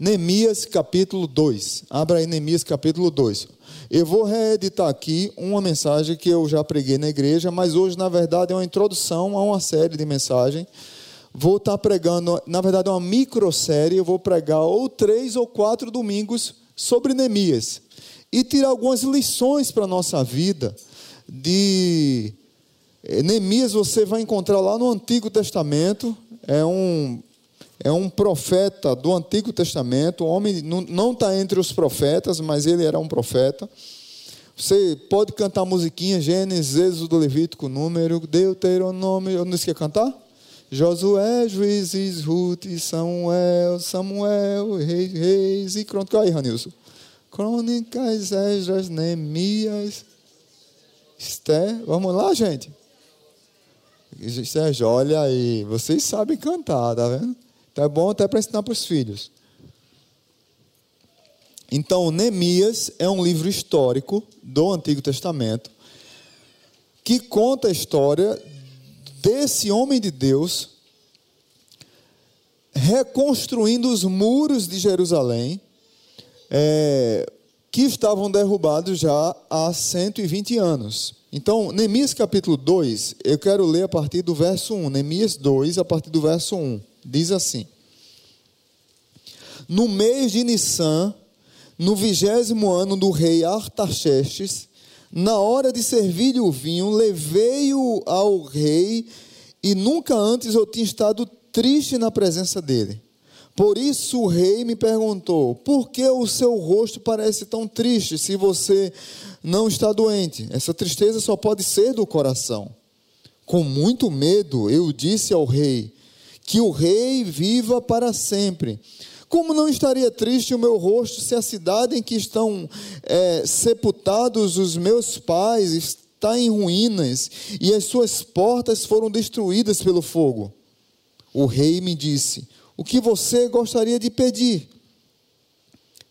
Neemias capítulo 2. Abra aí Neemias capítulo 2. Eu vou reeditar aqui uma mensagem que eu já preguei na igreja, mas hoje, na verdade, é uma introdução a uma série de mensagens. Vou estar pregando, na verdade, é uma microsérie. Eu vou pregar ou três ou quatro domingos sobre Neemias e tirar algumas lições para a nossa vida. De eh, Neemias, você vai encontrar lá no Antigo Testamento, é um é um profeta do Antigo Testamento, o homem não está entre os profetas, mas ele era um profeta. Você pode cantar musiquinha, Gênesis, Êxodo, Levítico, Número, Deuteronômio, eu não quer cantar? Josué, Juízes, Ruth, Samuel, Samuel, Reis, Reis e Crônicas. Aí, Ranilson. Crônicas, Esdras, Neemias, Esther. Vamos lá, gente. Sérgio, olha aí, vocês sabem cantar, tá vendo? Então é bom até para ensinar para os filhos. Então, Neemias é um livro histórico do Antigo Testamento que conta a história desse homem de Deus reconstruindo os muros de Jerusalém é, que estavam derrubados já há 120 anos. Então, Neemias capítulo 2, eu quero ler a partir do verso 1. Neemias 2, a partir do verso 1 diz assim: No mês de Nissan, no vigésimo ano do rei Artaxerxes, na hora de servir-lhe o vinho, levei-o ao rei, e nunca antes eu tinha estado triste na presença dele. Por isso o rei me perguntou: Por que o seu rosto parece tão triste se você não está doente? Essa tristeza só pode ser do coração. Com muito medo, eu disse ao rei: que o rei viva para sempre. Como não estaria triste o meu rosto se a cidade em que estão é, sepultados os meus pais está em ruínas e as suas portas foram destruídas pelo fogo? O rei me disse: O que você gostaria de pedir?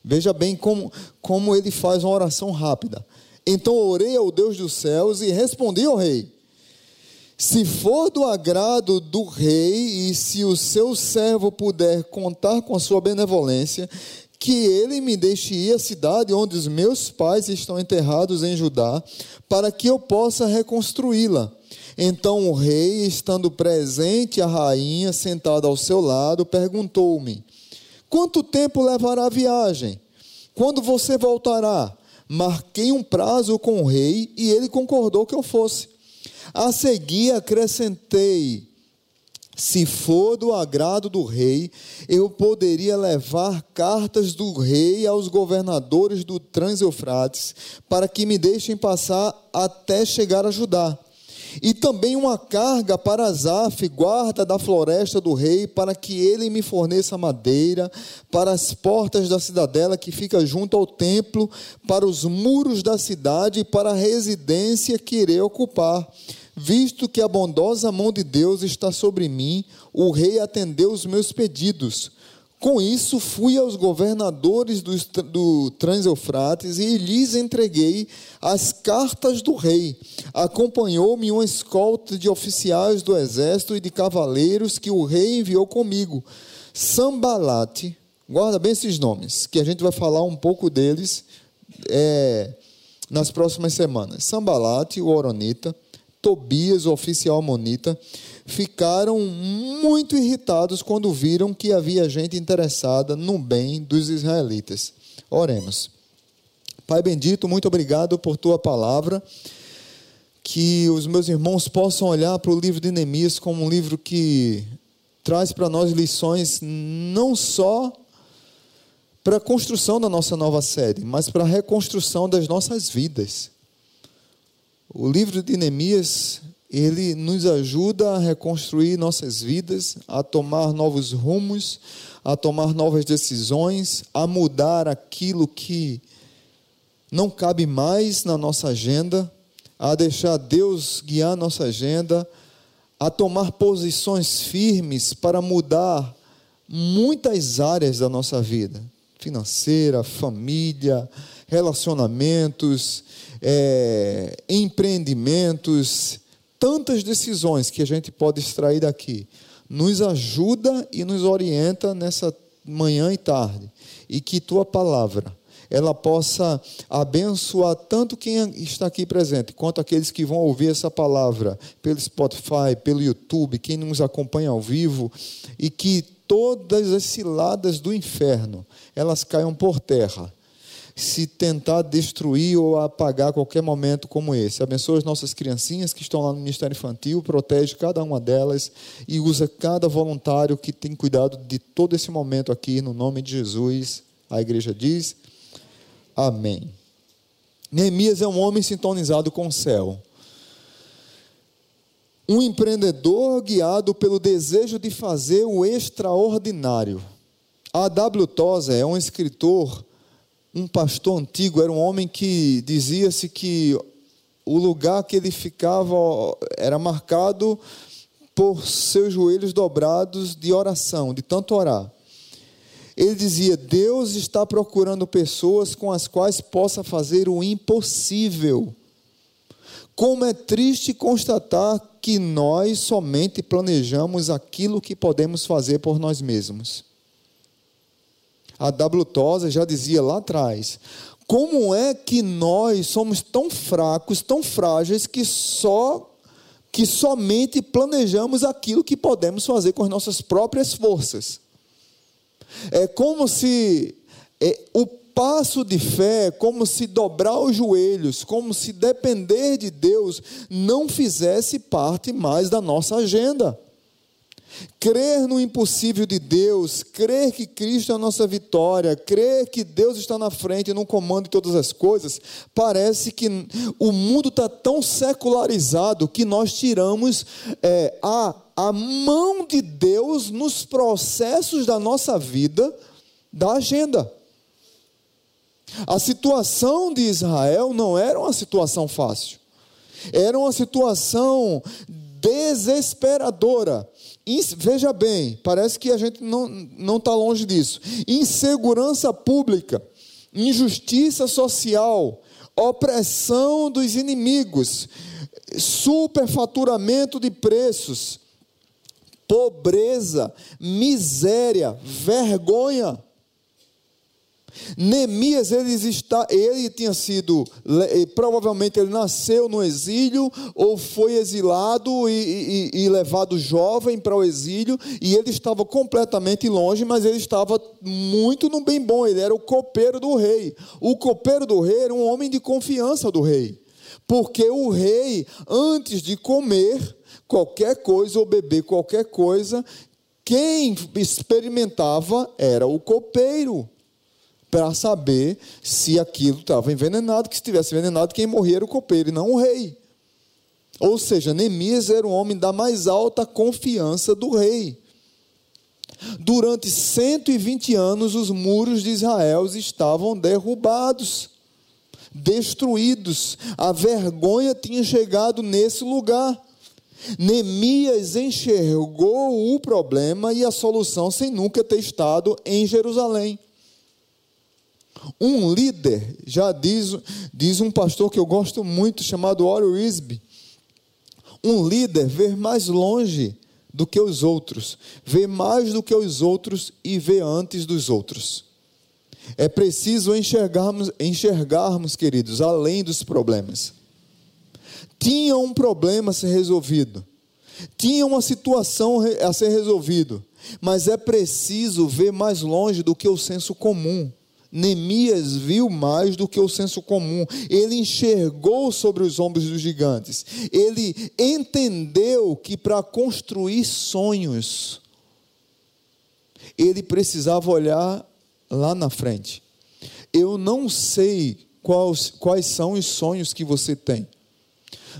Veja bem como, como ele faz uma oração rápida. Então orei ao Deus dos céus e respondi ao rei se for do agrado do rei e se o seu servo puder contar com a sua benevolência, que ele me deixe ir à cidade onde os meus pais estão enterrados em Judá, para que eu possa reconstruí-la. Então o rei, estando presente, a rainha sentada ao seu lado, perguntou-me: Quanto tempo levará a viagem? Quando você voltará? Marquei um prazo com o rei e ele concordou que eu fosse. A seguir acrescentei: se for do agrado do rei, eu poderia levar cartas do rei aos governadores do Transeufrates, para que me deixem passar até chegar a Judá. E também uma carga para Azaf, guarda da floresta do rei, para que ele me forneça madeira para as portas da cidadela que fica junto ao templo, para os muros da cidade e para a residência que irei ocupar. Visto que a bondosa mão de Deus está sobre mim, o rei atendeu os meus pedidos. Com isso, fui aos governadores do, do e lhes entreguei as cartas do rei. Acompanhou-me uma escolta de oficiais do exército e de cavaleiros que o rei enviou comigo. Sambalate, guarda bem esses nomes, que a gente vai falar um pouco deles é, nas próximas semanas. Sambalate, o Oronita. Tobias, o oficial amonita, ficaram muito irritados quando viram que havia gente interessada no bem dos israelitas. Oremos. Pai bendito, muito obrigado por tua palavra. Que os meus irmãos possam olhar para o livro de Neemias como um livro que traz para nós lições não só para a construção da nossa nova série, mas para a reconstrução das nossas vidas. O livro de Neemias, ele nos ajuda a reconstruir nossas vidas, a tomar novos rumos, a tomar novas decisões, a mudar aquilo que não cabe mais na nossa agenda, a deixar Deus guiar nossa agenda, a tomar posições firmes para mudar muitas áreas da nossa vida. Financeira, família, relacionamentos, é, empreendimentos, tantas decisões que a gente pode extrair daqui, nos ajuda e nos orienta nessa manhã e tarde, e que tua palavra ela possa abençoar tanto quem está aqui presente, quanto aqueles que vão ouvir essa palavra pelo Spotify, pelo YouTube, quem nos acompanha ao vivo, e que todas as ciladas do inferno, elas caiam por terra, se tentar destruir ou apagar qualquer momento como esse. Abençoa as nossas criancinhas que estão lá no Ministério Infantil, protege cada uma delas e usa cada voluntário que tem cuidado de todo esse momento aqui, no nome de Jesus. A igreja diz. Amém. Neemias é um homem sintonizado com o céu. Um empreendedor guiado pelo desejo de fazer o extraordinário. A W. Tozer é um escritor, um pastor antigo, era um homem que dizia-se que o lugar que ele ficava era marcado por seus joelhos dobrados de oração, de tanto orar. Ele dizia: Deus está procurando pessoas com as quais possa fazer o impossível. Como é triste constatar que nós somente planejamos aquilo que podemos fazer por nós mesmos. A W. Tosa já dizia lá atrás: como é que nós somos tão fracos, tão frágeis, que só que somente planejamos aquilo que podemos fazer com as nossas próprias forças? É como se é, o passo de fé, como se dobrar os joelhos, como se depender de Deus não fizesse parte mais da nossa agenda. Crer no impossível de Deus, crer que Cristo é a nossa vitória, crer que Deus está na frente e no comando de todas as coisas, parece que o mundo está tão secularizado que nós tiramos é, a a mão de Deus nos processos da nossa vida, da agenda. A situação de Israel não era uma situação fácil, era uma situação desesperadora. Veja bem, parece que a gente não está longe disso. Insegurança pública, injustiça social, opressão dos inimigos, superfaturamento de preços, pobreza, miséria, vergonha. Neemias, ele, está, ele tinha sido, provavelmente ele nasceu no exílio, ou foi exilado e, e, e levado jovem para o exílio, e ele estava completamente longe, mas ele estava muito no bem bom, ele era o copeiro do rei. O copeiro do rei era um homem de confiança do rei, porque o rei, antes de comer, qualquer coisa ou beber qualquer coisa, quem experimentava era o copeiro, para saber se aquilo estava envenenado, que se estivesse envenenado, quem morria era o copeiro e não o rei. Ou seja, Neemias era um homem da mais alta confiança do rei. Durante 120 anos, os muros de Israel estavam derrubados, destruídos. A vergonha tinha chegado nesse lugar. Neemias enxergou o problema e a solução sem nunca ter estado em Jerusalém. Um líder, já diz, diz um pastor que eu gosto muito, chamado Oro Risby, um líder vê mais longe do que os outros, vê mais do que os outros e vê antes dos outros. É preciso enxergarmos, enxergarmos, queridos, além dos problemas tinha um problema a ser resolvido, tinha uma situação a ser resolvido, mas é preciso ver mais longe do que o senso comum. Neemias viu mais do que o senso comum, ele enxergou sobre os ombros dos gigantes, ele entendeu que para construir sonhos, ele precisava olhar lá na frente. Eu não sei quais, quais são os sonhos que você tem,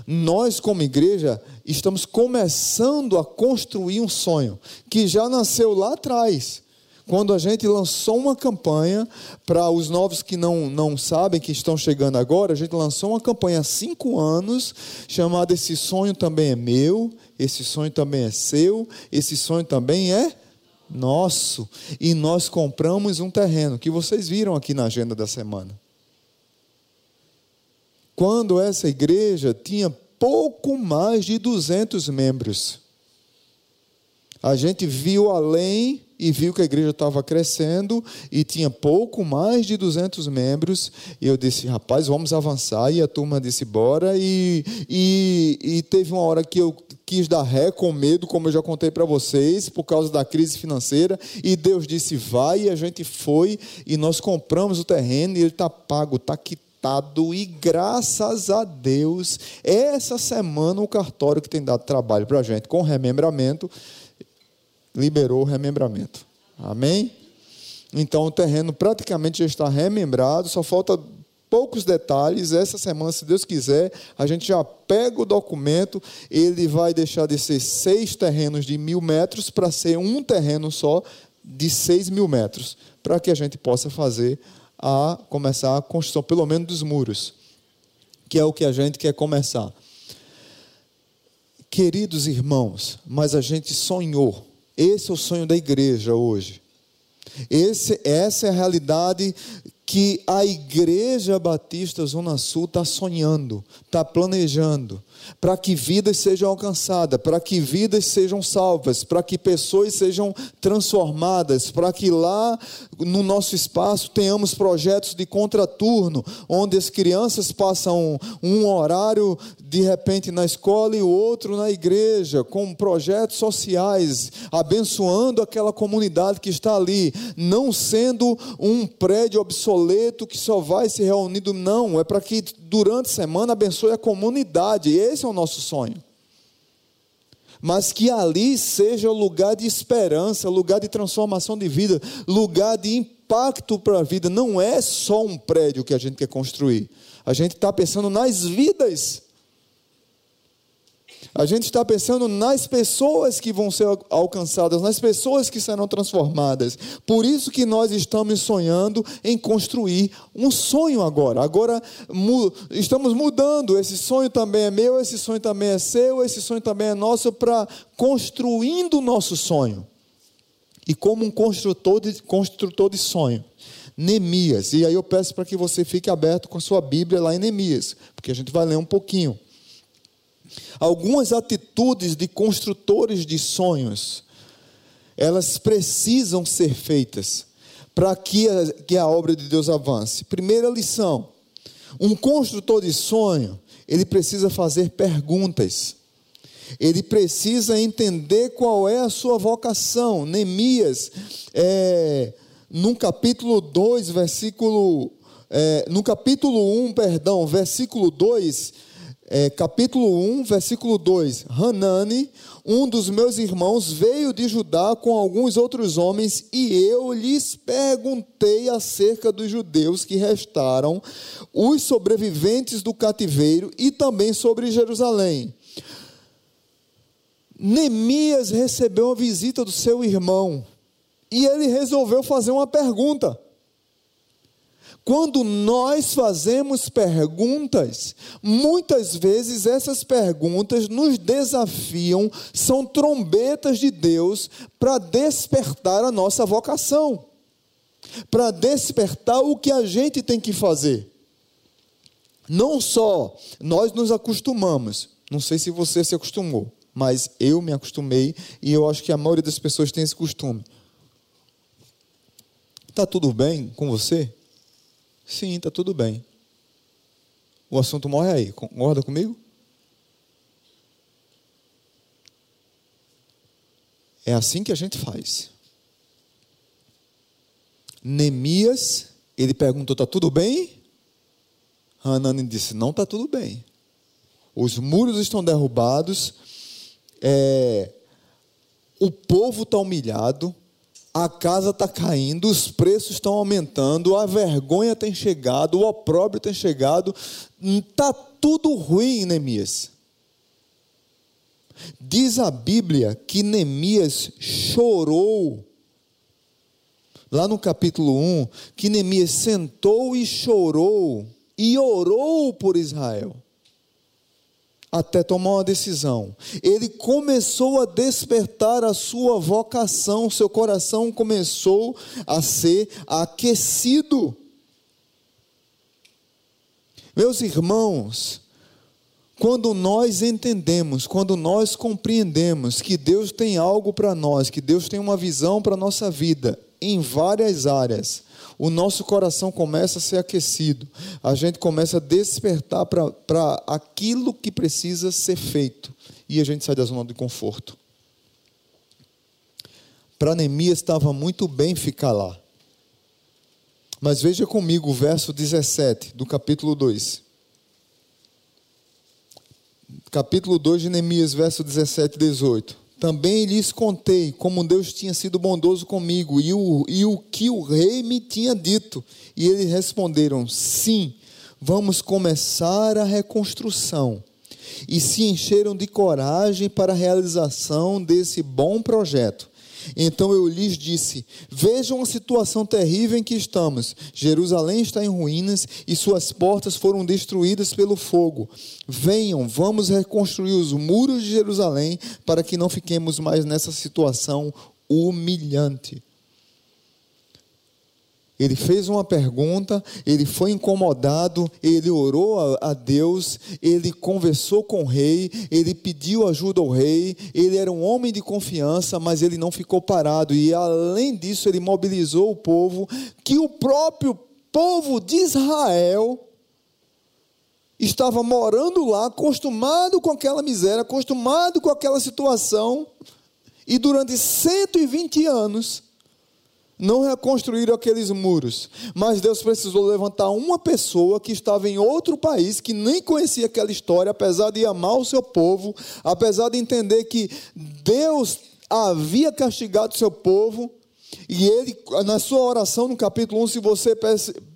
nós, como igreja, estamos começando a construir um sonho que já nasceu lá atrás. Quando a gente lançou uma campanha para os novos que não, não sabem, que estão chegando agora, a gente lançou uma campanha há cinco anos, chamada Esse Sonho Também é Meu, Esse Sonho Também é Seu, Esse Sonho Também é Nosso. E nós compramos um terreno, que vocês viram aqui na agenda da semana quando essa igreja tinha pouco mais de 200 membros. A gente viu além e viu que a igreja estava crescendo e tinha pouco mais de 200 membros. E eu disse, rapaz, vamos avançar. E a turma disse, bora. E, e, e teve uma hora que eu quis dar ré com medo, como eu já contei para vocês, por causa da crise financeira. E Deus disse, vai. E a gente foi e nós compramos o terreno e ele está pago, está quitado. E graças a Deus, essa semana o cartório que tem dado trabalho para a gente com remembramento liberou o remembramento. Amém? Então o terreno praticamente já está remembrado, só falta poucos detalhes. Essa semana, se Deus quiser, a gente já pega o documento. Ele vai deixar de ser seis terrenos de mil metros para ser um terreno só de seis mil metros, para que a gente possa fazer a começar a construção, pelo menos dos muros, que é o que a gente quer começar. Queridos irmãos, mas a gente sonhou esse é o sonho da igreja hoje. Esse, essa é a realidade que a Igreja Batista Zona Sul está sonhando, está planejando para que vidas sejam alcançadas, para que vidas sejam salvas, para que pessoas sejam transformadas, para que lá no nosso espaço tenhamos projetos de contraturno, onde as crianças passam um horário de repente na escola e o outro na igreja, com projetos sociais, abençoando aquela comunidade que está ali, não sendo um prédio obsoleto que só vai se reunindo, não, é para que durante a semana abençoe a comunidade. Esse é o nosso sonho. Mas que ali seja lugar de esperança, lugar de transformação de vida, lugar de impacto para a vida. Não é só um prédio que a gente quer construir. A gente está pensando nas vidas a gente está pensando nas pessoas que vão ser alcançadas, nas pessoas que serão transformadas. Por isso que nós estamos sonhando em construir um sonho agora. Agora mu estamos mudando. Esse sonho também é meu, esse sonho também é seu, esse sonho também é nosso para construindo o nosso sonho. E como um construtor de, construtor de sonho. Neemias. E aí eu peço para que você fique aberto com a sua Bíblia lá em Neemias, porque a gente vai ler um pouquinho. Algumas atitudes de construtores de sonhos, elas precisam ser feitas para que a, que a obra de Deus avance. Primeira lição: um construtor de sonho, ele precisa fazer perguntas. Ele precisa entender qual é a sua vocação. Neemias, é, no capítulo 2, versículo. É, no capítulo 1, perdão, versículo 2, é, capítulo 1, versículo 2: Hanani, um dos meus irmãos, veio de Judá com alguns outros homens, e eu lhes perguntei acerca dos judeus que restaram, os sobreviventes do cativeiro e também sobre Jerusalém. Neemias recebeu uma visita do seu irmão e ele resolveu fazer uma pergunta. Quando nós fazemos perguntas, muitas vezes essas perguntas nos desafiam, são trombetas de Deus para despertar a nossa vocação, para despertar o que a gente tem que fazer. Não só nós nos acostumamos, não sei se você se acostumou, mas eu me acostumei e eu acho que a maioria das pessoas tem esse costume. Está tudo bem com você? Sim, está tudo bem. O assunto morre aí. Concorda comigo? É assim que a gente faz. Neemias, ele perguntou: está tudo bem? Hanani disse: não está tudo bem. Os muros estão derrubados, é, o povo está humilhado, a casa está caindo, os preços estão aumentando, a vergonha tem chegado, o opróbrio tem chegado, está tudo ruim, Neemias. Diz a Bíblia que Neemias chorou, lá no capítulo 1, que Neemias sentou e chorou, e orou por Israel até tomar uma decisão. Ele começou a despertar a sua vocação, seu coração começou a ser aquecido. Meus irmãos, Quando nós entendemos, quando nós compreendemos que Deus tem algo para nós, que Deus tem uma visão para a nossa vida em várias áreas, o nosso coração começa a ser aquecido, a gente começa a despertar para aquilo que precisa ser feito e a gente sai da zona de conforto. Para Neemias estava muito bem ficar lá. Mas veja comigo o verso 17 do capítulo 2 capítulo 2 de Neemias, verso 17 e 18. Também lhes contei como Deus tinha sido bondoso comigo e o, e o que o rei me tinha dito. E eles responderam: Sim, vamos começar a reconstrução. E se encheram de coragem para a realização desse bom projeto. Então eu lhes disse: Vejam a situação terrível em que estamos. Jerusalém está em ruínas e suas portas foram destruídas pelo fogo. Venham, vamos reconstruir os muros de Jerusalém para que não fiquemos mais nessa situação humilhante. Ele fez uma pergunta, ele foi incomodado, ele orou a, Deus, ele conversou com o rei, ele pediu ajuda ao rei, ele era um homem de confiança, mas ele não ficou parado. E além disso, ele mobilizou o povo, que o próprio povo de Israel estava morando lá, acostumado com aquela miséria, acostumado com aquela situação, e durante 120 anos não reconstruíram aqueles muros, mas Deus precisou levantar uma pessoa que estava em outro país, que nem conhecia aquela história, apesar de amar o seu povo, apesar de entender que Deus havia castigado o seu povo, e ele, na sua oração, no capítulo 1, se você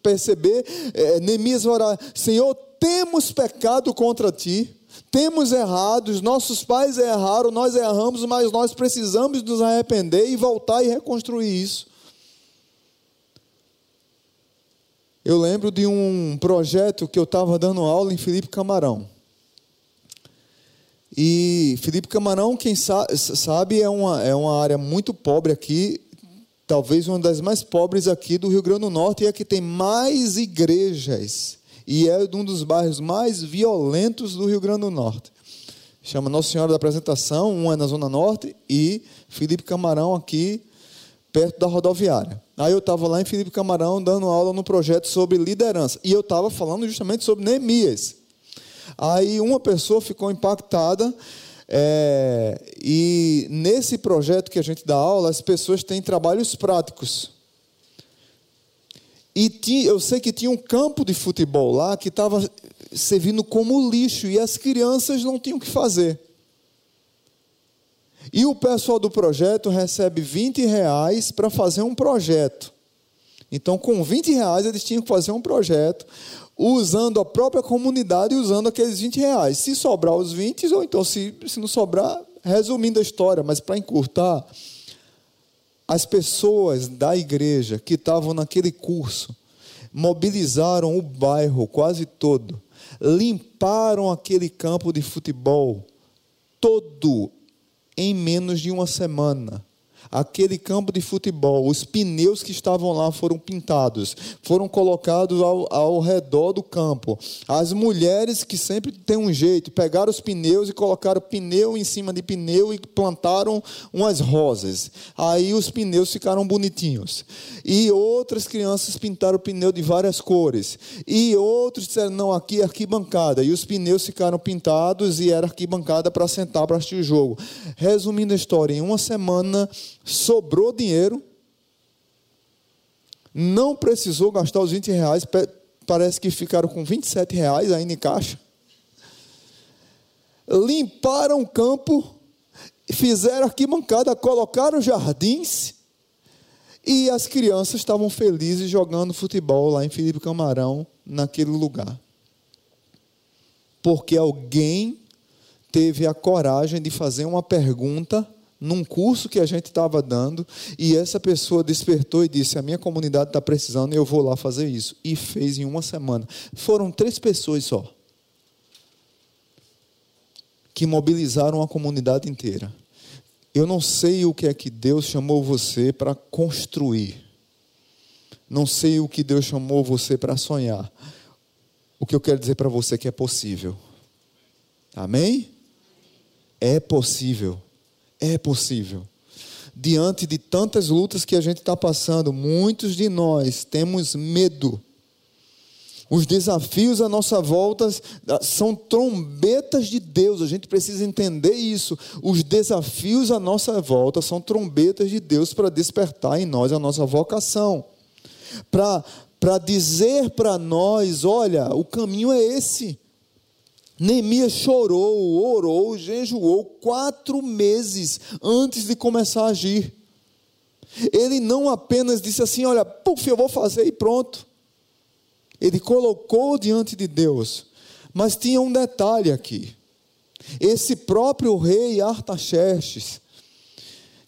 perceber, é, Neemias vai orar: Senhor, temos pecado contra ti, temos errado, nossos pais erraram, nós erramos, mas nós precisamos nos arrepender e voltar e reconstruir isso. Eu lembro de um projeto que eu estava dando aula em Felipe Camarão. E Felipe Camarão, quem sabe, é uma, é uma área muito pobre aqui, talvez uma das mais pobres aqui do Rio Grande do Norte, e é que tem mais igrejas. E é um dos bairros mais violentos do Rio Grande do Norte. Chama Nossa Senhora da Apresentação, um é na Zona Norte, e Felipe Camarão aqui, perto da rodoviária. Aí eu estava lá em Felipe Camarão dando aula no projeto sobre liderança. E eu estava falando justamente sobre Neemias. Aí uma pessoa ficou impactada. É, e nesse projeto que a gente dá aula, as pessoas têm trabalhos práticos. E tinha, eu sei que tinha um campo de futebol lá que estava servindo como lixo e as crianças não tinham o que fazer. E o pessoal do projeto recebe 20 reais para fazer um projeto. Então, com 20 reais, eles tinham que fazer um projeto, usando a própria comunidade e usando aqueles 20 reais. Se sobrar os 20, ou então, se, se não sobrar, resumindo a história, mas para encurtar, as pessoas da igreja que estavam naquele curso mobilizaram o bairro quase todo, limparam aquele campo de futebol todo em menos de uma semana aquele campo de futebol, os pneus que estavam lá foram pintados, foram colocados ao, ao redor do campo. As mulheres que sempre têm um jeito, pegaram os pneus e colocaram pneu em cima de pneu e plantaram umas rosas. Aí os pneus ficaram bonitinhos. E outras crianças pintaram o pneu de várias cores. E outros disseram: não, aqui é arquibancada. E os pneus ficaram pintados e era arquibancada para sentar para assistir o jogo. Resumindo a história, em uma semana sobrou dinheiro, não precisou gastar os 20 reais, parece que ficaram com 27 reais ainda em caixa. Limparam o campo, fizeram arquibancada, colocaram jardins, e as crianças estavam felizes jogando futebol lá em Felipe Camarão, naquele lugar. Porque alguém teve a coragem de fazer uma pergunta num curso que a gente estava dando, e essa pessoa despertou e disse: A minha comunidade está precisando e eu vou lá fazer isso. E fez em uma semana. Foram três pessoas só que mobilizaram a comunidade inteira. Eu não sei o que é que Deus chamou você para construir. Não sei o que Deus chamou você para sonhar. O que eu quero dizer para você é que é possível. Amém? É possível. É possível. Diante de tantas lutas que a gente está passando, muitos de nós temos medo. Os desafios à nossa volta são trombetas de Deus, a gente precisa entender isso. Os desafios à nossa volta são trombetas de Deus para despertar em nós a nossa vocação, para dizer para nós: olha, o caminho é esse. Neemias chorou, orou, jejuou quatro meses antes de começar a agir. Ele não apenas disse assim: Olha, puf, eu vou fazer e pronto. Ele colocou diante de Deus. Mas tinha um detalhe aqui. Esse próprio rei Artaxerxes,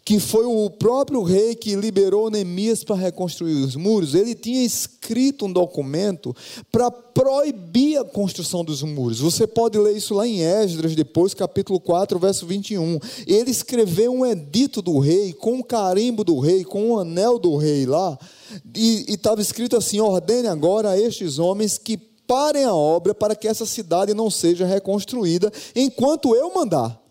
que foi o próprio rei que liberou Neemias para reconstruir os muros, ele tinha escrito um documento para proibir a construção dos muros. Você pode ler isso lá em Esdras, depois, capítulo 4, verso 21. Ele escreveu um edito do rei, com o carimbo do rei, com o anel do rei lá, e estava escrito assim: ordene agora a estes homens que parem a obra para que essa cidade não seja reconstruída enquanto eu mandar.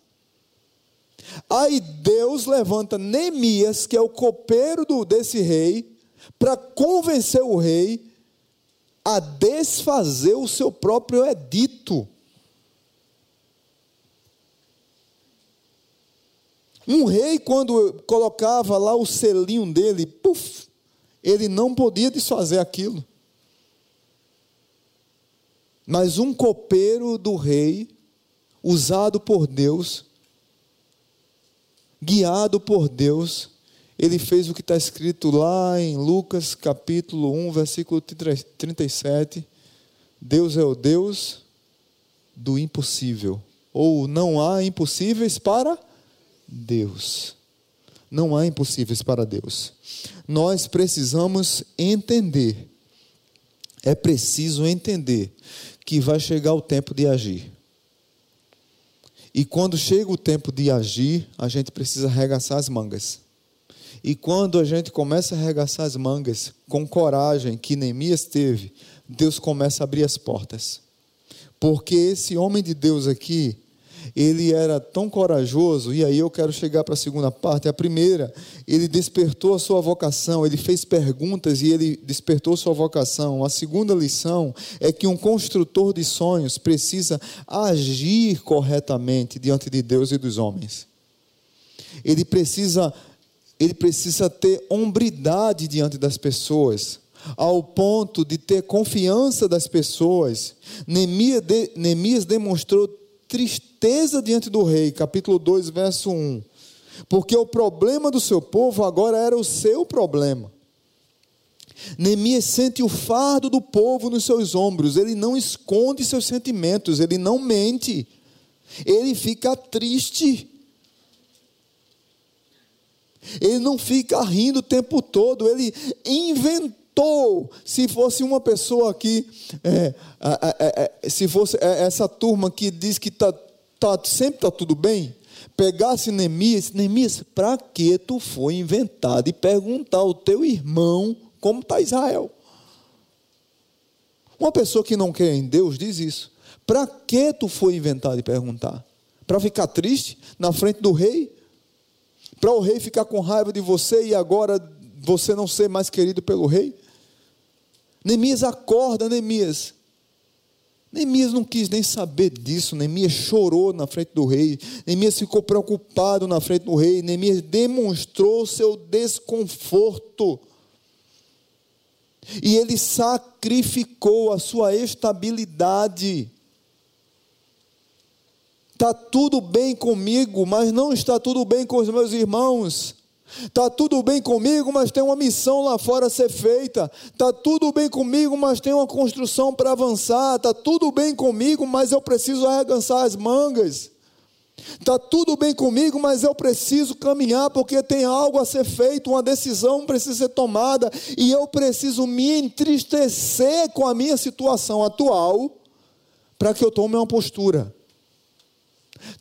Aí Deus levanta Neemias, que é o copeiro do, desse rei, para convencer o rei a desfazer o seu próprio edito. Um rei, quando colocava lá o selinho dele, puf, ele não podia desfazer aquilo. Mas um copeiro do rei, usado por Deus, guiado por Deus, ele fez o que está escrito lá em Lucas capítulo 1, versículo 37. Deus é o Deus do impossível. Ou não há impossíveis para Deus. Não há impossíveis para Deus. Nós precisamos entender, é preciso entender que vai chegar o tempo de agir. E quando chega o tempo de agir, a gente precisa arregaçar as mangas. E quando a gente começa a arregaçar as mangas com coragem que Neemias teve, Deus começa a abrir as portas. Porque esse homem de Deus aqui, ele era tão corajoso, e aí eu quero chegar para a segunda parte. A primeira, ele despertou a sua vocação, ele fez perguntas e ele despertou sua vocação. A segunda lição é que um construtor de sonhos precisa agir corretamente diante de Deus e dos homens. Ele precisa ele precisa ter hombridade diante das pessoas, ao ponto de ter confiança das pessoas. Neemias, de, Neemias demonstrou tristeza diante do rei, capítulo 2, verso 1. Porque o problema do seu povo agora era o seu problema. Neemias sente o fardo do povo nos seus ombros, ele não esconde seus sentimentos, ele não mente, ele fica triste. Ele não fica rindo o tempo todo, ele inventou. Se fosse uma pessoa aqui, é, é, é, se fosse essa turma que diz que tá, tá, sempre está tudo bem, pegasse Neemias, Neemias, para que tu foi inventado e perguntar ao teu irmão como está Israel? Uma pessoa que não crê em Deus diz isso. Para que tu foi inventado e perguntar? Para ficar triste na frente do rei? para o rei ficar com raiva de você e agora você não ser mais querido pelo rei? Neemias acorda, Neemias. Neemias não quis nem saber disso. Neemias chorou na frente do rei. Neemias ficou preocupado na frente do rei. Neemias demonstrou seu desconforto. E ele sacrificou a sua estabilidade Está tudo bem comigo, mas não está tudo bem com os meus irmãos. Está tudo bem comigo, mas tem uma missão lá fora a ser feita. Está tudo bem comigo, mas tem uma construção para avançar. Está tudo bem comigo, mas eu preciso arregaçar as mangas. Está tudo bem comigo, mas eu preciso caminhar porque tem algo a ser feito, uma decisão precisa ser tomada e eu preciso me entristecer com a minha situação atual para que eu tome uma postura.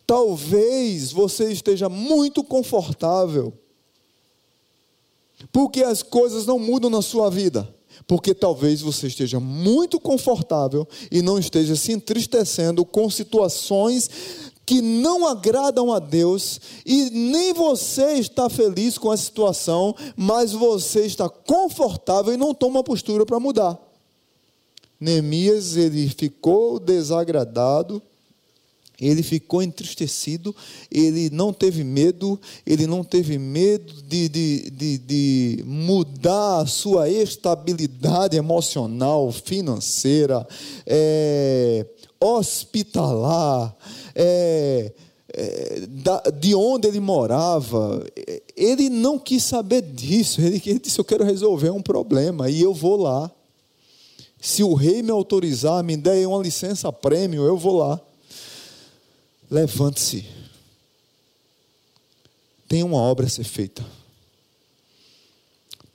Talvez você esteja muito confortável, porque as coisas não mudam na sua vida, Porque talvez você esteja muito confortável e não esteja se entristecendo com situações que não agradam a Deus e nem você está feliz com a situação, mas você está confortável e não toma postura para mudar. Neemias ele ficou desagradado, ele ficou entristecido, ele não teve medo, ele não teve medo de, de, de, de mudar a sua estabilidade emocional, financeira, é, hospitalar, é, é, de onde ele morava. Ele não quis saber disso. Ele, ele disse: Eu quero resolver um problema e eu vou lá. Se o rei me autorizar, me der uma licença prêmio, eu vou lá. Levante-se. Tem uma obra a ser feita.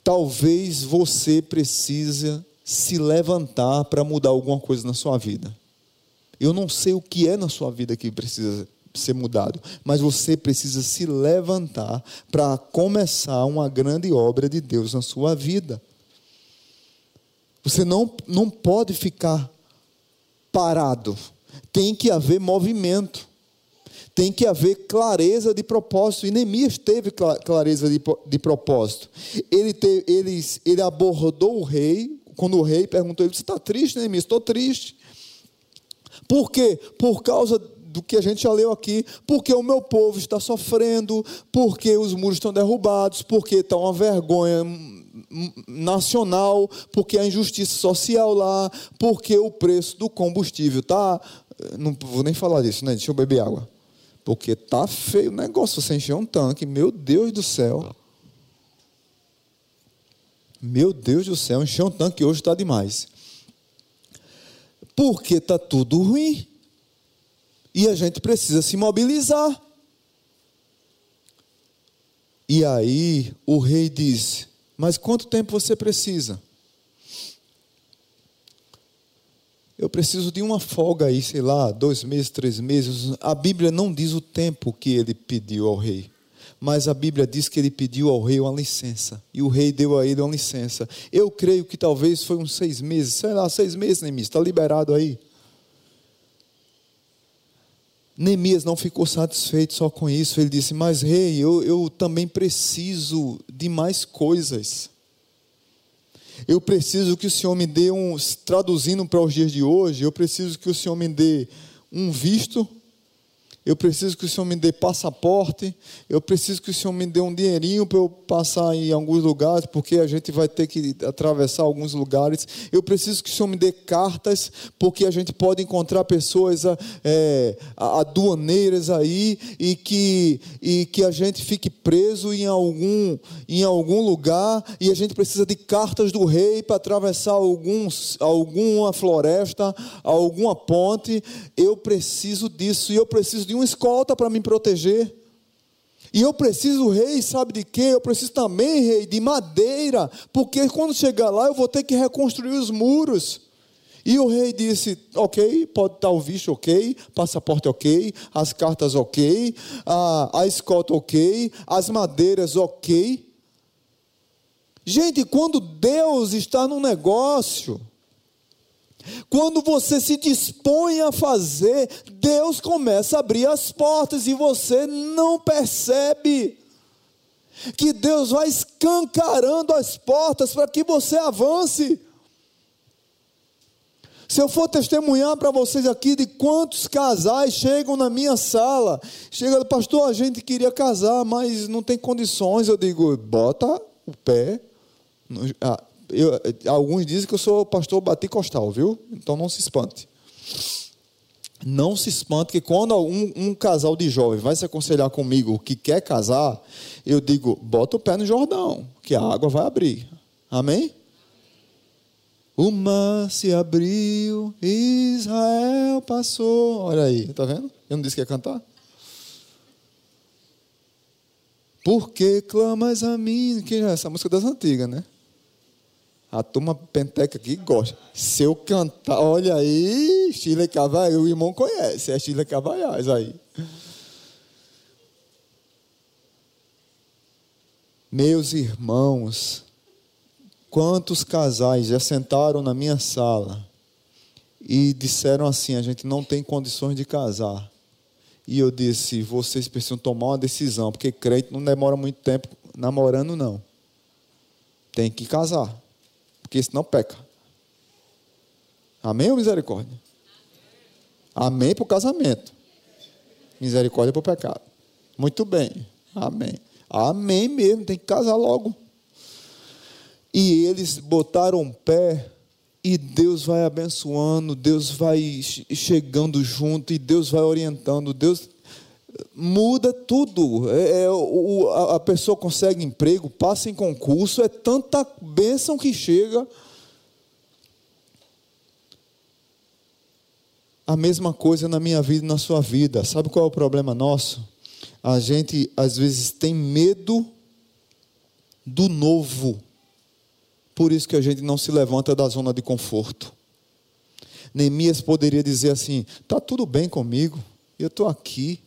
Talvez você precise se levantar para mudar alguma coisa na sua vida. Eu não sei o que é na sua vida que precisa ser mudado, mas você precisa se levantar para começar uma grande obra de Deus na sua vida. Você não, não pode ficar parado, tem que haver movimento, tem que haver clareza de propósito. E Neemias teve clareza de, de propósito. Ele, teve, ele, ele abordou o rei, quando o rei perguntou, ele: Você está triste, Neemias? Estou triste. Por quê? Por causa do que a gente já leu aqui, porque o meu povo está sofrendo, porque os muros estão derrubados, porque está uma vergonha nacional, porque a injustiça social lá, porque o preço do combustível tá, não vou nem falar disso, né? Deixa eu beber água. Porque tá feio o negócio, você encher um tanque, meu Deus do céu. Meu Deus do céu, encher um tanque hoje está demais porque está tudo ruim. E a gente precisa se mobilizar. E aí o rei diz: Mas quanto tempo você precisa? Eu preciso de uma folga aí, sei lá, dois meses, três meses. A Bíblia não diz o tempo que ele pediu ao rei mas a Bíblia diz que ele pediu ao rei uma licença, e o rei deu a ele uma licença. Eu creio que talvez foi uns seis meses, sei lá, seis meses, Neemias, está liberado aí. Neemias não ficou satisfeito só com isso, ele disse: Mas rei, eu, eu também preciso de mais coisas. Eu preciso que o Senhor me dê um, traduzindo para os dias de hoje, eu preciso que o Senhor me dê um visto eu preciso que o Senhor me dê passaporte, eu preciso que o Senhor me dê um dinheirinho para eu passar em alguns lugares, porque a gente vai ter que atravessar alguns lugares. Eu preciso que o Senhor me dê cartas, porque a gente pode encontrar pessoas é, aduaneiras aí e que, e que a gente fique preso em algum, em algum lugar e a gente precisa de cartas do rei para atravessar alguns, alguma floresta, alguma ponte. Eu preciso disso e eu preciso de uma escolta para me proteger. E eu preciso, rei, sabe de quê? Eu preciso também, rei, de madeira, porque quando chegar lá eu vou ter que reconstruir os muros. E o rei disse: Ok, pode estar o visto, ok, passaporte, ok, as cartas, ok, a, a escolta, ok, as madeiras, ok. Gente, quando Deus está no negócio, quando você se dispõe a fazer, Deus começa a abrir as portas e você não percebe que Deus vai escancarando as portas para que você avance. Se eu for testemunhar para vocês aqui de quantos casais chegam na minha sala, chega, pastor, a gente queria casar, mas não tem condições. Eu digo, bota o pé, ah, eu, alguns dizem que eu sou pastor baticostal, viu? Então não se espante. Não se espante que quando um, um, casal de jovens vai se aconselhar comigo que quer casar, eu digo, bota o pé no Jordão, que a água vai abrir. Amém? O mar se abriu, Israel passou. Olha aí, tá vendo? Eu não disse que ia cantar? Por que clamas a mim? Que é essa música das antigas, né? A turma penteca aqui gosta. Se eu cantar, olha aí, Chile Cavalhais, o irmão conhece, é Chile Cavalhais aí. Meus irmãos, quantos casais já sentaram na minha sala e disseram assim: a gente não tem condições de casar. E eu disse: vocês precisam tomar uma decisão, porque crente não demora muito tempo namorando, não. Tem que casar, porque senão peca. Amém ou misericórdia? Amém para o casamento. Misericórdia para o pecado. Muito bem. Amém. Amém mesmo, tem que casar logo. E eles botaram pé e Deus vai abençoando, Deus vai chegando junto e Deus vai orientando, Deus muda tudo. É, é, o, a pessoa consegue emprego, passa em concurso, é tanta bênção que chega. A mesma coisa na minha vida e na sua vida. Sabe qual é o problema nosso? A gente às vezes tem medo do novo. Por isso que a gente não se levanta da zona de conforto. Neemias poderia dizer assim: está tudo bem comigo, eu estou aqui,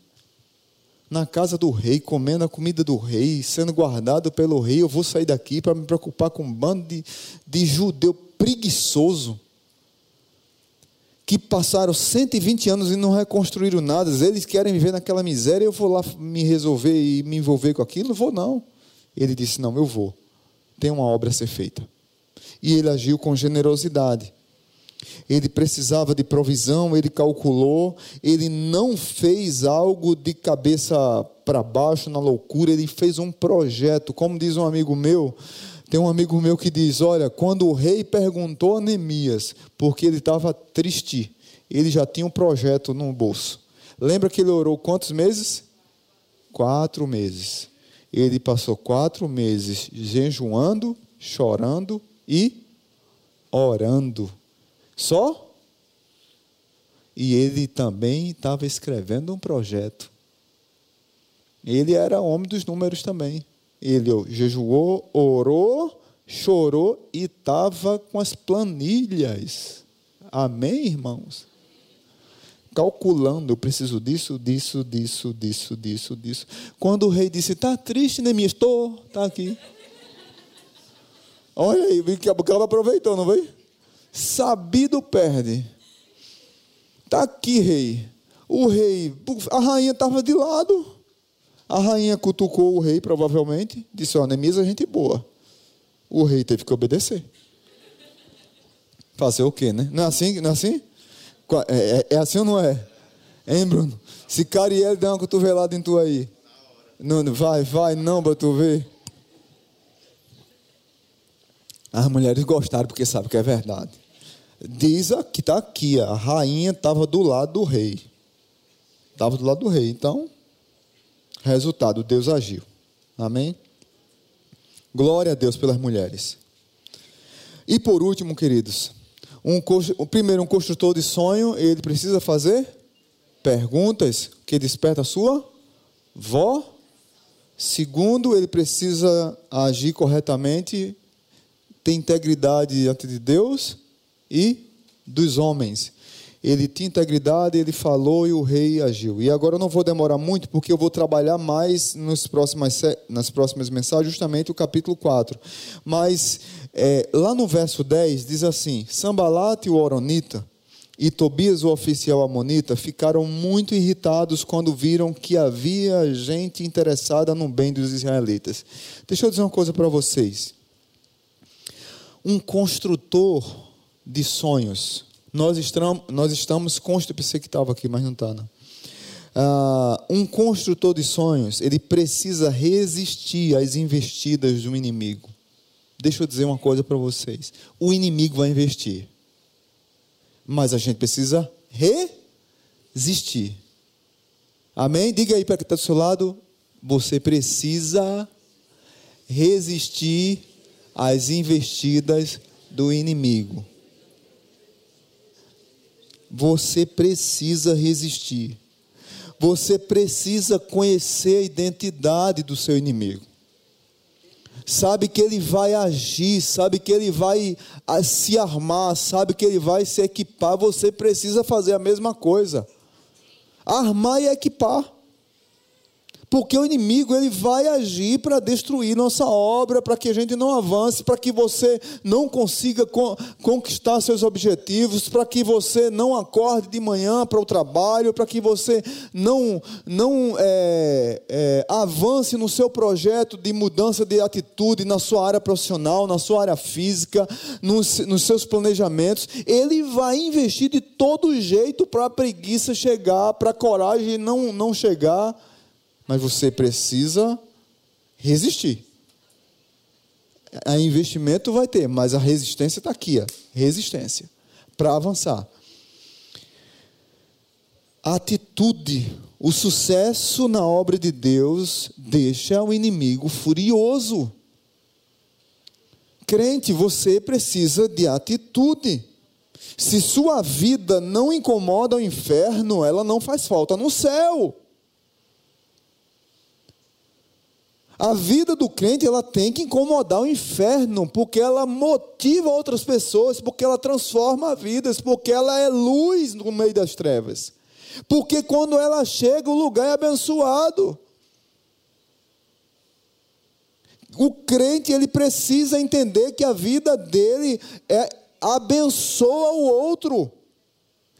na casa do rei, comendo a comida do rei, sendo guardado pelo rei, eu vou sair daqui para me preocupar com um bando de, de judeu preguiçoso, que passaram 120 anos e não reconstruíram nada, eles querem viver naquela miséria, eu vou lá me resolver e me envolver com aquilo? Vou não. Ele disse: Não, eu vou. Tem uma obra a ser feita e ele agiu com generosidade. Ele precisava de provisão, ele calculou, ele não fez algo de cabeça para baixo, na loucura, ele fez um projeto. Como diz um amigo meu, tem um amigo meu que diz: Olha, quando o rei perguntou a Neemias, porque ele estava triste, ele já tinha um projeto no bolso. Lembra que ele orou quantos meses? Quatro meses. Ele passou quatro meses jejuando, chorando e orando. Só? E ele também estava escrevendo um projeto. Ele era homem dos números também. Ele jejuou, orou, chorou e estava com as planilhas. Amém, irmãos? Calculando, eu preciso disso, disso, disso, disso, disso, disso. Quando o rei disse, está triste, Neemias? Estou, está aqui. Olha aí, que a cabo aproveitou, não foi? Sabido perde. Está aqui, rei. O rei, a rainha estava de lado. A rainha cutucou o rei, provavelmente. Disse: Ó, Neemias é gente boa. O rei teve que obedecer. Fazer o quê, né? Não é assim? Não é assim? É, é, é assim ou não é? Hein, Bruno? Se Cariel der uma cotovelada em tu aí. Não, vai, vai, não, para tu ver. As mulheres gostaram porque sabem que é verdade. Diz que está aqui, a rainha estava do lado do rei. Estava do lado do rei. Então, resultado, Deus agiu. Amém? Glória a Deus pelas mulheres. E por último, queridos, um, primeiro, um construtor de sonho, ele precisa fazer perguntas que desperta a sua vó. Segundo, ele precisa agir corretamente tem integridade diante de Deus e dos homens. Ele tinha integridade, ele falou e o rei agiu. E agora eu não vou demorar muito, porque eu vou trabalhar mais nos próximas, nas próximas mensagens, justamente o capítulo 4. Mas é, lá no verso 10 diz assim: Sambalate o Oronita e Tobias, o oficial amonita, ficaram muito irritados quando viram que havia gente interessada no bem dos israelitas. Deixa eu dizer uma coisa para vocês um construtor de sonhos. Nós estamos, nós estamos pensei que estava aqui, mas não está. Não. Uh, um construtor de sonhos, ele precisa resistir às investidas do inimigo. Deixa eu dizer uma coisa para vocês: o inimigo vai investir, mas a gente precisa resistir. Amém? Diga aí para quem está do seu lado: você precisa resistir as investidas do inimigo. Você precisa resistir. Você precisa conhecer a identidade do seu inimigo. Sabe que ele vai agir, sabe que ele vai ah, se armar, sabe que ele vai se equipar. Você precisa fazer a mesma coisa. Armar e equipar. Porque o inimigo ele vai agir para destruir nossa obra, para que a gente não avance, para que você não consiga conquistar seus objetivos, para que você não acorde de manhã para o trabalho, para que você não, não é, é, avance no seu projeto de mudança de atitude na sua área profissional, na sua área física, nos, nos seus planejamentos. Ele vai investir de todo jeito para a preguiça chegar, para a coragem não, não chegar mas você precisa resistir. A investimento vai ter, mas a resistência está aqui, ó. resistência para avançar. Atitude, o sucesso na obra de Deus deixa o inimigo furioso. Crente, você precisa de atitude. Se sua vida não incomoda o inferno, ela não faz falta no céu. A vida do crente ela tem que incomodar o inferno, porque ela motiva outras pessoas, porque ela transforma vidas, porque ela é luz no meio das trevas. Porque quando ela chega, o lugar é abençoado. O crente ele precisa entender que a vida dele é abençoa o outro.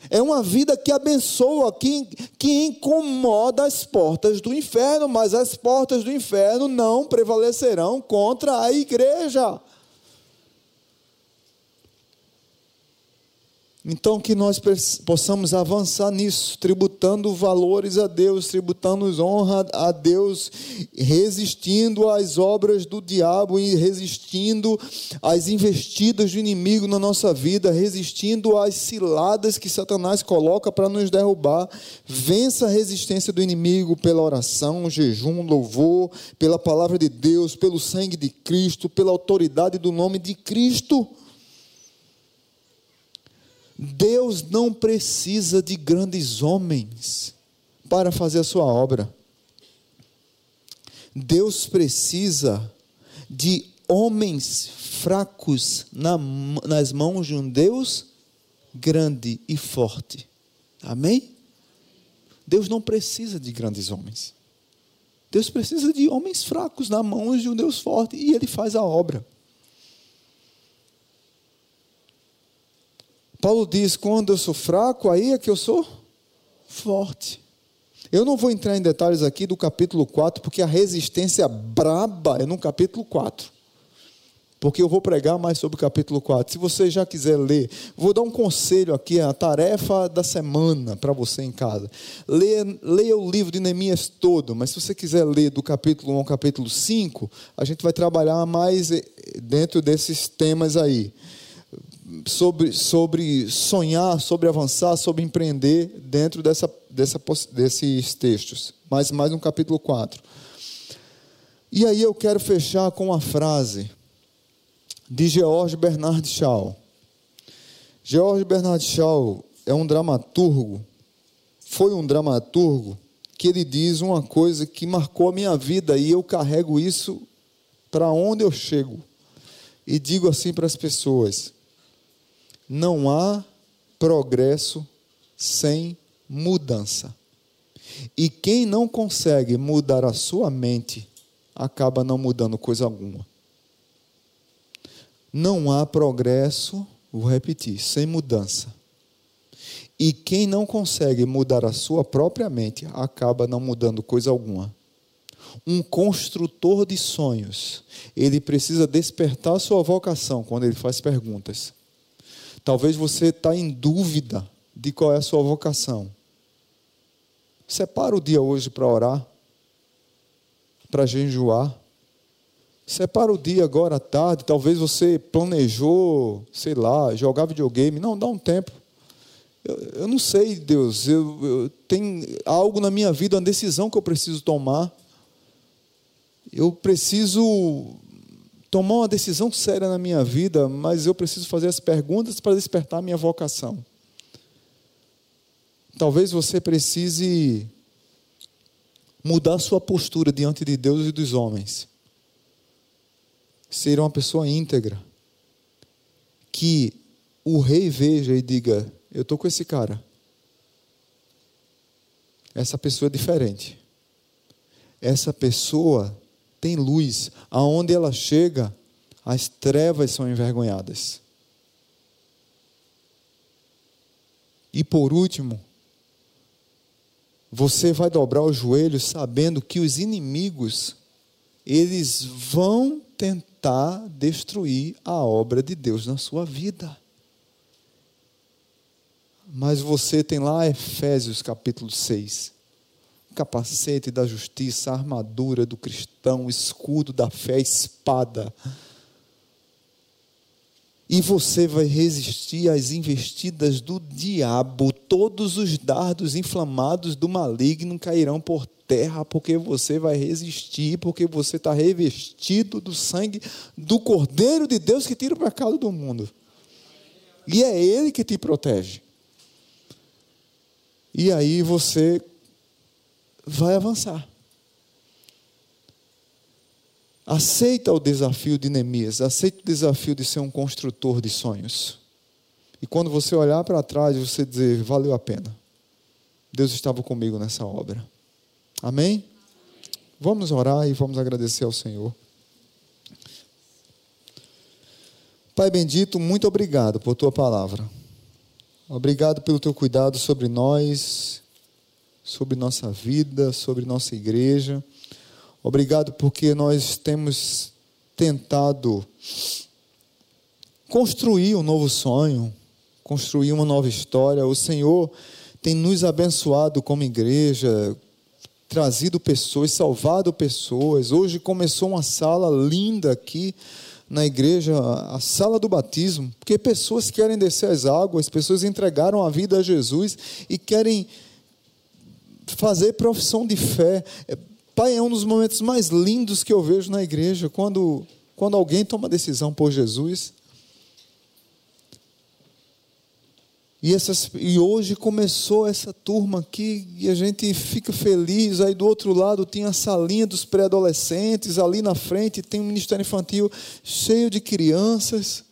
É uma vida que abençoa, que, que incomoda as portas do inferno, mas as portas do inferno não prevalecerão contra a igreja. Então, que nós possamos avançar nisso, tributando valores a Deus, tributando honra a Deus, resistindo às obras do diabo e resistindo às investidas do inimigo na nossa vida, resistindo às ciladas que Satanás coloca para nos derrubar. Vença a resistência do inimigo pela oração, jejum, louvor, pela palavra de Deus, pelo sangue de Cristo, pela autoridade do nome de Cristo. Deus não precisa de grandes homens para fazer a sua obra. Deus precisa de homens fracos na, nas mãos de um Deus grande e forte. Amém? Deus não precisa de grandes homens. Deus precisa de homens fracos na mãos de um Deus forte e ele faz a obra. Paulo diz: quando eu sou fraco, aí é que eu sou forte. Eu não vou entrar em detalhes aqui do capítulo 4, porque a resistência braba é no capítulo 4. Porque eu vou pregar mais sobre o capítulo 4. Se você já quiser ler, vou dar um conselho aqui, a tarefa da semana para você em casa. Leia, leia o livro de Neemias todo, mas se você quiser ler do capítulo 1 ao capítulo 5, a gente vai trabalhar mais eh, dentro desses temas aí sobre, sobre sonhar, sobre avançar, sobre empreender dentro dessa, dessa, desses textos. Mas mais no capítulo 4. E aí eu quero fechar com uma frase de George Bernard Shaw. George Bernard Shaw é um dramaturgo, foi um dramaturgo que ele diz uma coisa que marcou a minha vida e eu carrego isso para onde eu chego. E digo assim para as pessoas: não há progresso sem mudança. E quem não consegue mudar a sua mente, acaba não mudando coisa alguma. Não há progresso, vou repetir, sem mudança. E quem não consegue mudar a sua própria mente, acaba não mudando coisa alguma. Um construtor de sonhos, ele precisa despertar sua vocação quando ele faz perguntas. Talvez você está em dúvida de qual é a sua vocação. Separa o dia hoje para orar, para jejuar. Separa o dia agora à tarde. Talvez você planejou, sei lá, jogar videogame. Não, dá um tempo. Eu, eu não sei, Deus. Eu, eu tenho algo na minha vida, uma decisão que eu preciso tomar. Eu preciso tomar uma decisão séria na minha vida, mas eu preciso fazer as perguntas para despertar a minha vocação. Talvez você precise mudar sua postura diante de Deus e dos homens. Ser uma pessoa íntegra. Que o rei veja e diga: Eu estou com esse cara. Essa pessoa é diferente. essa pessoa tem luz. Aonde ela chega, as trevas são envergonhadas. E por último, você vai dobrar os joelhos sabendo que os inimigos eles vão tentar destruir a obra de Deus na sua vida. Mas você tem lá Efésios capítulo 6. Capacete da justiça, armadura do cristão, escudo da fé, espada e você vai resistir às investidas do diabo. Todos os dardos inflamados do maligno cairão por terra, porque você vai resistir, porque você está revestido do sangue do Cordeiro de Deus que tira o pecado do mundo. E é Ele que te protege. E aí você vai avançar. Aceita o desafio de Neemias, aceita o desafio de ser um construtor de sonhos. E quando você olhar para trás, você dizer: valeu a pena. Deus estava comigo nessa obra. Amém? Vamos orar e vamos agradecer ao Senhor. Pai bendito, muito obrigado por tua palavra. Obrigado pelo teu cuidado sobre nós, sobre nossa vida, sobre nossa igreja. Obrigado porque nós temos tentado construir um novo sonho, construir uma nova história. O Senhor tem nos abençoado como igreja, trazido pessoas, salvado pessoas. Hoje começou uma sala linda aqui na igreja, a sala do batismo, porque pessoas querem descer as águas, pessoas entregaram a vida a Jesus e querem fazer profissão de fé. Pai, é um dos momentos mais lindos que eu vejo na igreja, quando, quando alguém toma decisão por Jesus. E, essas, e hoje começou essa turma aqui e a gente fica feliz. Aí do outro lado tem a salinha dos pré-adolescentes, ali na frente tem um ministério infantil cheio de crianças.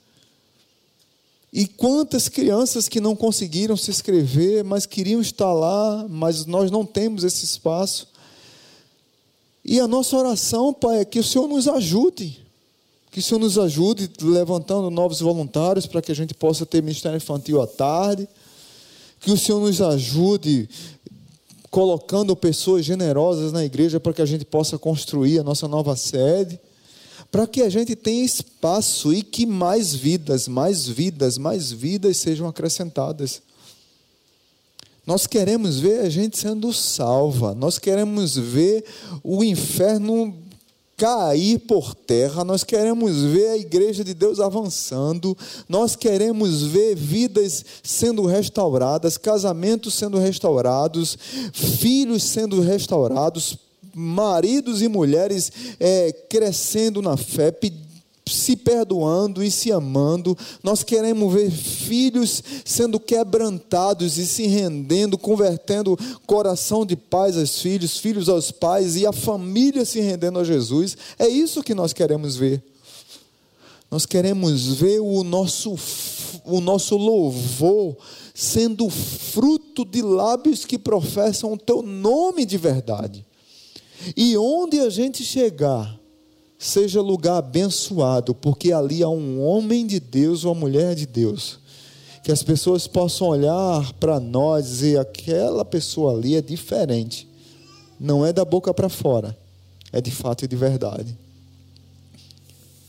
E quantas crianças que não conseguiram se inscrever, mas queriam estar lá, mas nós não temos esse espaço. E a nossa oração, Pai, é que o Senhor nos ajude. Que o Senhor nos ajude levantando novos voluntários para que a gente possa ter ministério infantil à tarde. Que o Senhor nos ajude colocando pessoas generosas na igreja para que a gente possa construir a nossa nova sede. Para que a gente tenha espaço e que mais vidas, mais vidas, mais vidas sejam acrescentadas. Nós queremos ver a gente sendo salva, nós queremos ver o inferno cair por terra, nós queremos ver a igreja de Deus avançando, nós queremos ver vidas sendo restauradas, casamentos sendo restaurados, filhos sendo restaurados, maridos e mulheres é, crescendo na fé, se perdoando e se amando. Nós queremos ver filhos sendo quebrantados e se rendendo, convertendo coração de pais aos filhos, filhos aos pais e a família se rendendo a Jesus. É isso que nós queremos ver. Nós queremos ver o nosso, o nosso louvor sendo fruto de lábios que professam o teu nome de verdade. E onde a gente chegar, seja lugar abençoado, porque ali há um homem de Deus, uma mulher de Deus. Que as pessoas possam olhar para nós e dizer: aquela pessoa ali é diferente. Não é da boca para fora, é de fato e de verdade.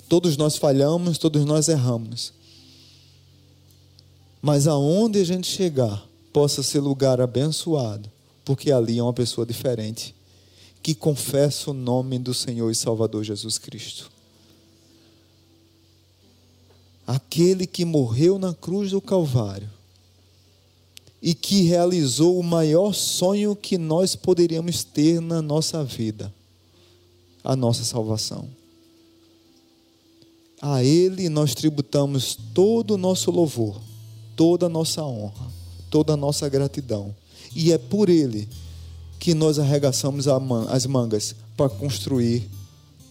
Todos nós falhamos, todos nós erramos. Mas aonde a gente chegar, possa ser lugar abençoado, porque ali é uma pessoa diferente que confessa o nome do Senhor e Salvador Jesus Cristo. Aquele que morreu na cruz do Calvário e que realizou o maior sonho que nós poderíamos ter na nossa vida, a nossa salvação. A Ele nós tributamos todo o nosso louvor, toda a nossa honra, toda a nossa gratidão. E é por Ele que nós arregaçamos as mangas para construir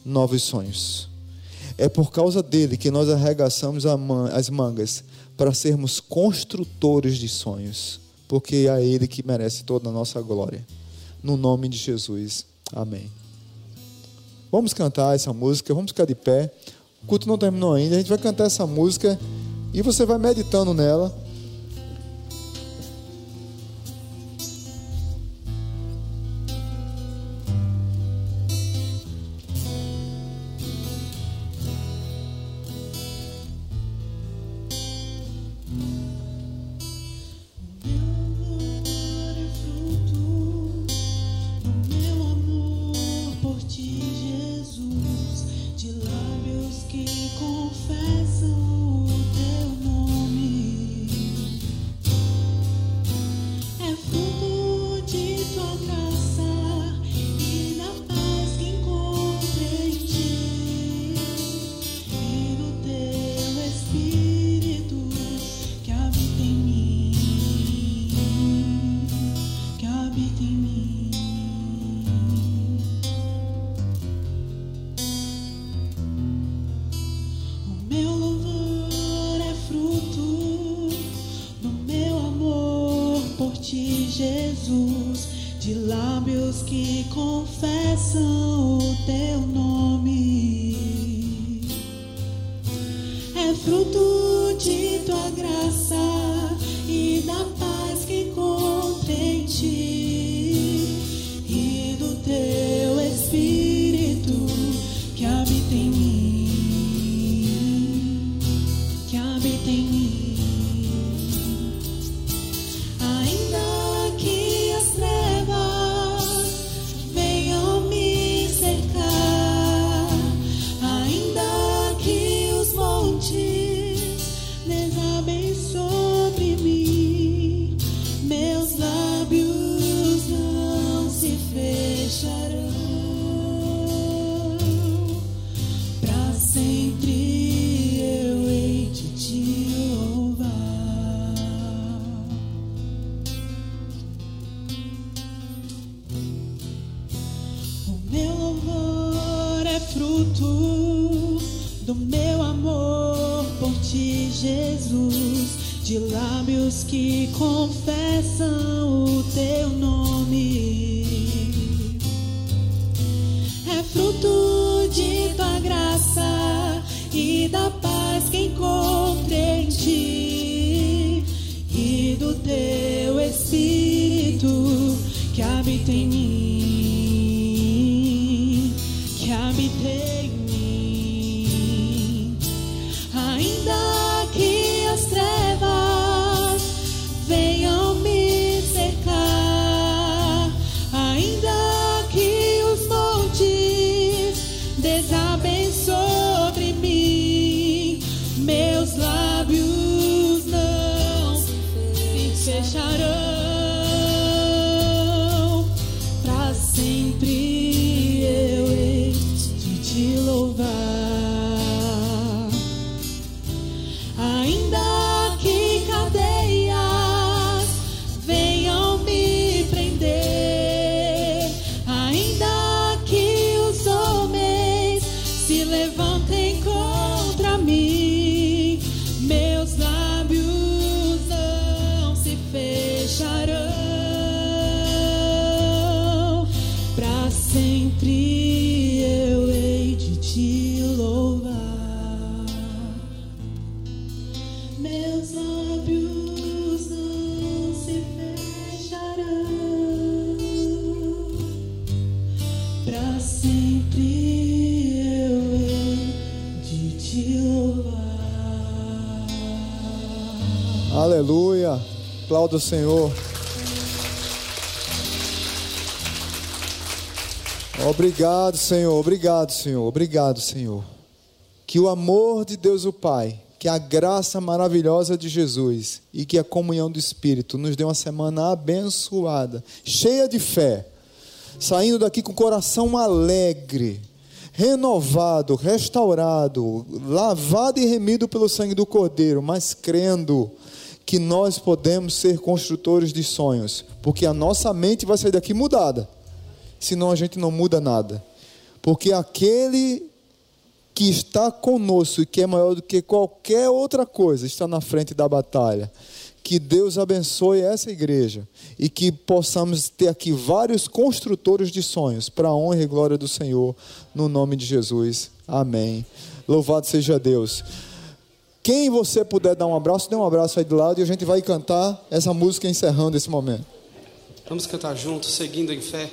novos sonhos. É por causa dele que nós arregaçamos as mangas para sermos construtores de sonhos, porque é a ele que merece toda a nossa glória. No nome de Jesus. Amém. Vamos cantar essa música, vamos ficar de pé. O culto não terminou ainda, a gente vai cantar essa música e você vai meditando nela. O Senhor. Obrigado, Senhor. Obrigado, Senhor. Obrigado, Senhor. Que o amor de Deus o Pai, que a graça maravilhosa de Jesus e que a comunhão do Espírito nos dê uma semana abençoada, cheia de fé, saindo daqui com o coração alegre, renovado, restaurado, lavado e remido pelo sangue do Cordeiro, mas crendo que nós podemos ser construtores de sonhos, porque a nossa mente vai sair daqui mudada, senão a gente não muda nada. Porque aquele que está conosco e que é maior do que qualquer outra coisa está na frente da batalha. Que Deus abençoe essa igreja e que possamos ter aqui vários construtores de sonhos para a honra e glória do Senhor, no nome de Jesus. Amém. Louvado seja Deus. Quem você puder dar um abraço, dê um abraço aí do lado e a gente vai cantar essa música encerrando esse momento. Vamos cantar juntos, seguindo em fé.